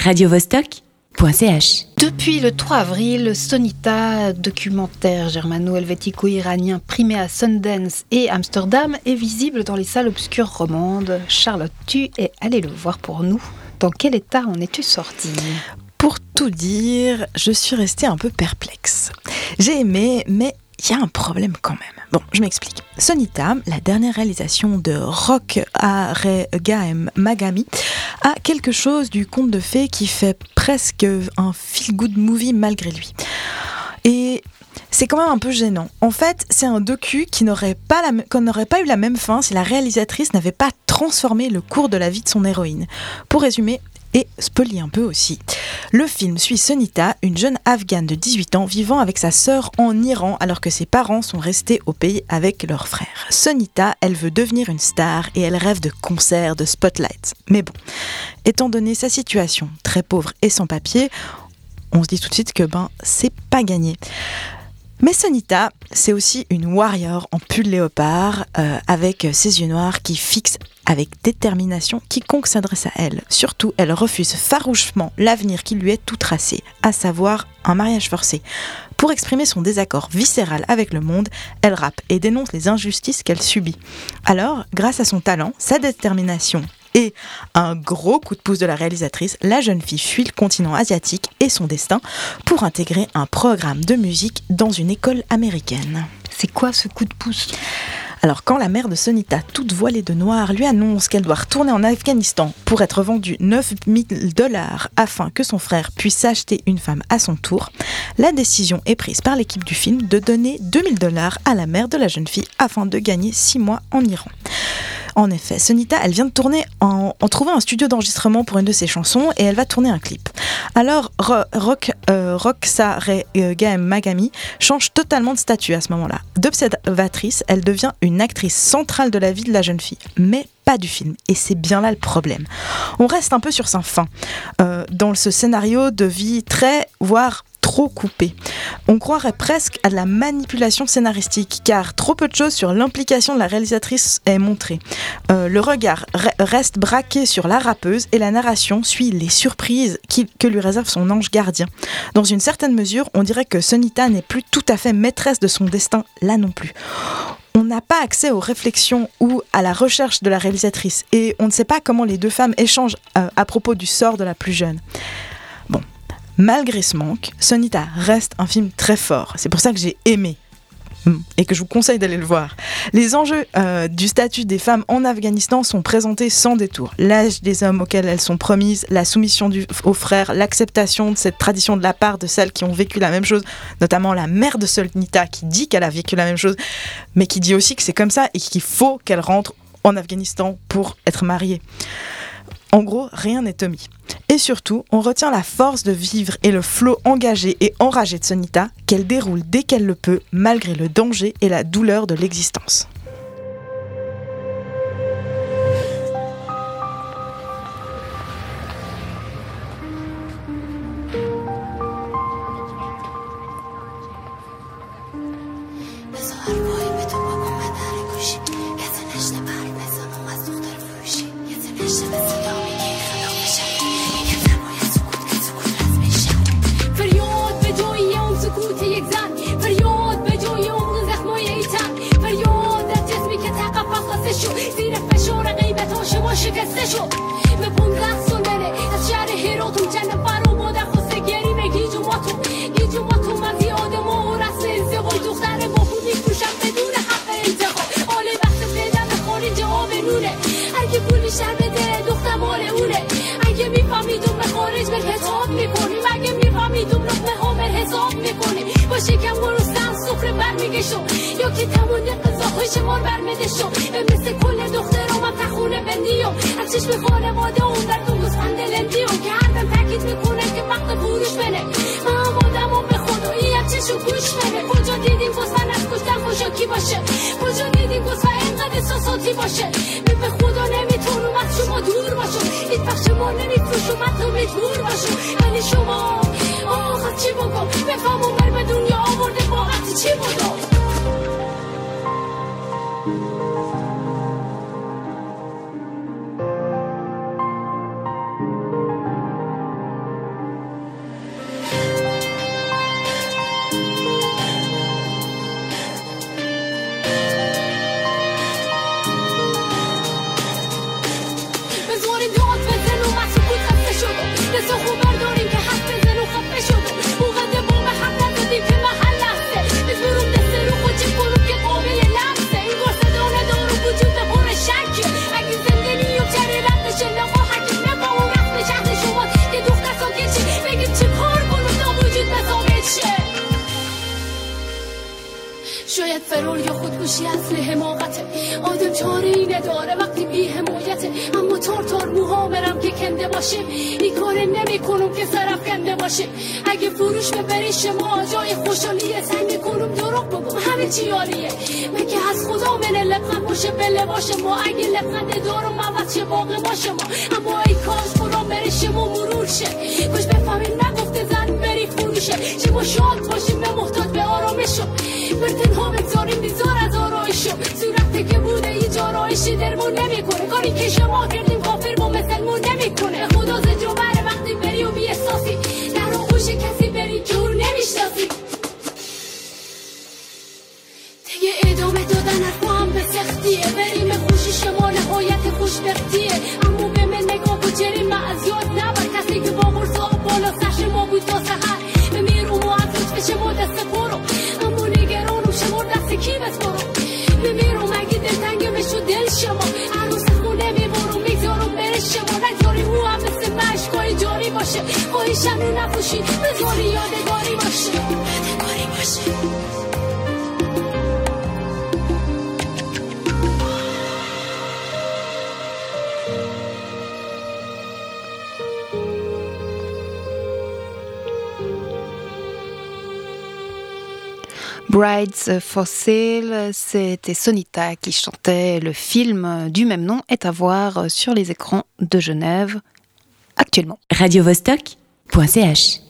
radiovostok.ch. Depuis le 3 avril, Sonita, documentaire germano-helvético-iranien primé à Sundance et Amsterdam, est visible dans les salles obscures romandes. Charlotte, tu es allée le voir pour nous. Dans quel état en es-tu sortie? Pour tout dire, je suis restée un peu perplexe. J'ai aimé, mais il y a un problème quand même. Bon, je m'explique. Sonita, la dernière réalisation de Rock Gaem Magami, a quelque chose du conte de fées qui fait presque un feel-good movie malgré lui. Et c'est quand même un peu gênant. En fait, c'est un docu qui n'aurait pas, n'aurait pas eu la même fin si la réalisatrice n'avait pas transformé le cours de la vie de son héroïne. Pour résumer, et spoiler un peu aussi. Le film suit Sonita, une jeune afghane de 18 ans vivant avec sa sœur en Iran alors que ses parents sont restés au pays avec leur frère. Sonita, elle veut devenir une star et elle rêve de concerts, de spotlights. Mais bon, étant donné sa situation très pauvre et sans papier, on se dit tout de suite que ben c'est pas gagné. Mais Sonita, c'est aussi une warrior en pull léopard, euh, avec ses yeux noirs qui fixent avec détermination quiconque s'adresse à elle. Surtout, elle refuse farouchement l'avenir qui lui est tout tracé, à savoir un mariage forcé. Pour exprimer son désaccord viscéral avec le monde, elle rappe et dénonce les injustices qu'elle subit. Alors, grâce à son talent, sa détermination et un gros coup de pouce de la réalisatrice, la jeune fille fuit le continent asiatique et son destin pour intégrer un programme de musique dans une école américaine. C'est quoi ce coup de pouce? Alors quand la mère de Sonita, toute voilée de noir, lui annonce qu'elle doit retourner en Afghanistan pour être vendue 9000 dollars afin que son frère puisse acheter une femme à son tour, la décision est prise par l'équipe du film de donner 2000 dollars à la mère de la jeune fille afin de gagner 6 mois en Iran. En effet, Sonita, elle vient de tourner en, trouvant un studio d'enregistrement pour une de ses chansons et elle va tourner un clip. Alors, Rock, euh, euh, Magami change totalement de statut à ce moment-là. D'observatrice, elle devient une actrice centrale de la vie de la jeune fille, mais pas du film. Et c'est bien là le problème. On reste un peu sur sa fin, euh, dans ce scénario de vie très, voire trop coupé. On croirait presque à de la manipulation scénaristique, car trop peu de choses sur l'implication de la réalisatrice est montrée. Euh, le regard reste braqué sur la rappeuse et la narration suit les surprises que lui réserve son ange gardien. Dans une certaine mesure, on dirait que Sonita n'est plus tout à fait maîtresse de son destin là non plus on n'a pas accès aux réflexions ou à la recherche de la réalisatrice et on ne sait pas comment les deux femmes échangent euh, à propos du sort de la plus jeune. Malgré ce manque, Sonita reste un film très fort. C'est pour ça que j'ai aimé hmm, et que je vous conseille d'aller le voir. Les enjeux euh, du statut des femmes en Afghanistan sont présentés sans détour. L'âge des hommes auxquels elles sont promises, la soumission aux frères, l'acceptation de cette tradition de la part de celles qui ont vécu la même chose, notamment la mère de Sonita qui dit qu'elle a vécu la même chose, mais qui dit aussi que c'est comme ça et qu'il faut qu'elle rentre en Afghanistan pour être mariée. En gros, rien n'est omis. Et surtout, on retient la force de vivre et le flot engagé et enragé de Sonita qu'elle déroule dès qu'elle le peut, malgré le danger et la douleur de l'existence. و شکسته شو به پونزده سالنه از شهر هیروتون جنب برو مادر خواسته گری به گیجو با تو گیجو با تو من زیاده ما و رسم ازدقای دختر با خود میفروشم بدون حق انتخاب آله وقت بدم خارج آب نونه اگه پولی شر بده دختر مال اونه اگه میفهمیدون به خارج به حساب می‌کنیم اگه میفهمیدون لقمه ها به حساب می‌کنیم با شکم گرسنم بر برمیگشم یا که تمام قضاهای شمار برمده شو مثل کل دختر من تخونه بندیو. از چشم خانواده اون در تو گوزفند لندیو. که هردم تاکید می‌کنه که وقت فروش بره من آمادم و به خدایی از چشم گوش بره کجا دیدیم گوزفند از کشتن خوشا کی باشه؟ کجا دیدیم گوزفند اینقدر احساساتی باشه؟ به خدا نمی‌تونم از شما دور باشم. هیچ وقت شما نمیفروشم تو مجبور باشم. ولی شما فرار یا خودکشی اصل حماقته آدم چاره ای نداره وقتی بی حمایته اما تار تار موهامرم که کنده باشه این کار نمی کنم که سرف کنده باشه. اگه فروش ببری شما جای خوشحالیه. سنگ کنم دروغ بگم همه چی عالیه. مگه از خدا من لبخند باشه به لباش ما؟ اگه لبخند دارم عوض چه باقی باشه ما. اما ای کاش برام بره شما مرور شه. کاش بفهمیم نگفته زن بری فروشه. چه ما شاد باشیم به محتاج جارایشی درمون نمی‌کنه. کاری که شما کردیم کافر با مثلمون نمی‌کنه. خدا زجر بره وقتی بری و بی احساسی در آغوش کسی بری جور نمی‌شناسی. دیگه ادامه دادن حرفا هم به سختیه. بریم خوشی شما نهایت خوشبختیه اما به من نگاه و جریم از یاد نبر. کسی که با مرسا بالا سرش ما بود تا سهر میرو و از لطف شما دست برو اما نگرانم شما دست کی بسپرو باشه خواهیشم رو نپوشی بذاری یادگاری باشه یادگاری باشه Brides for Sale, c'était Sonita qui chantait. Le film du même nom est à voir sur les écrans de Genève actuellement. radiovostok.ch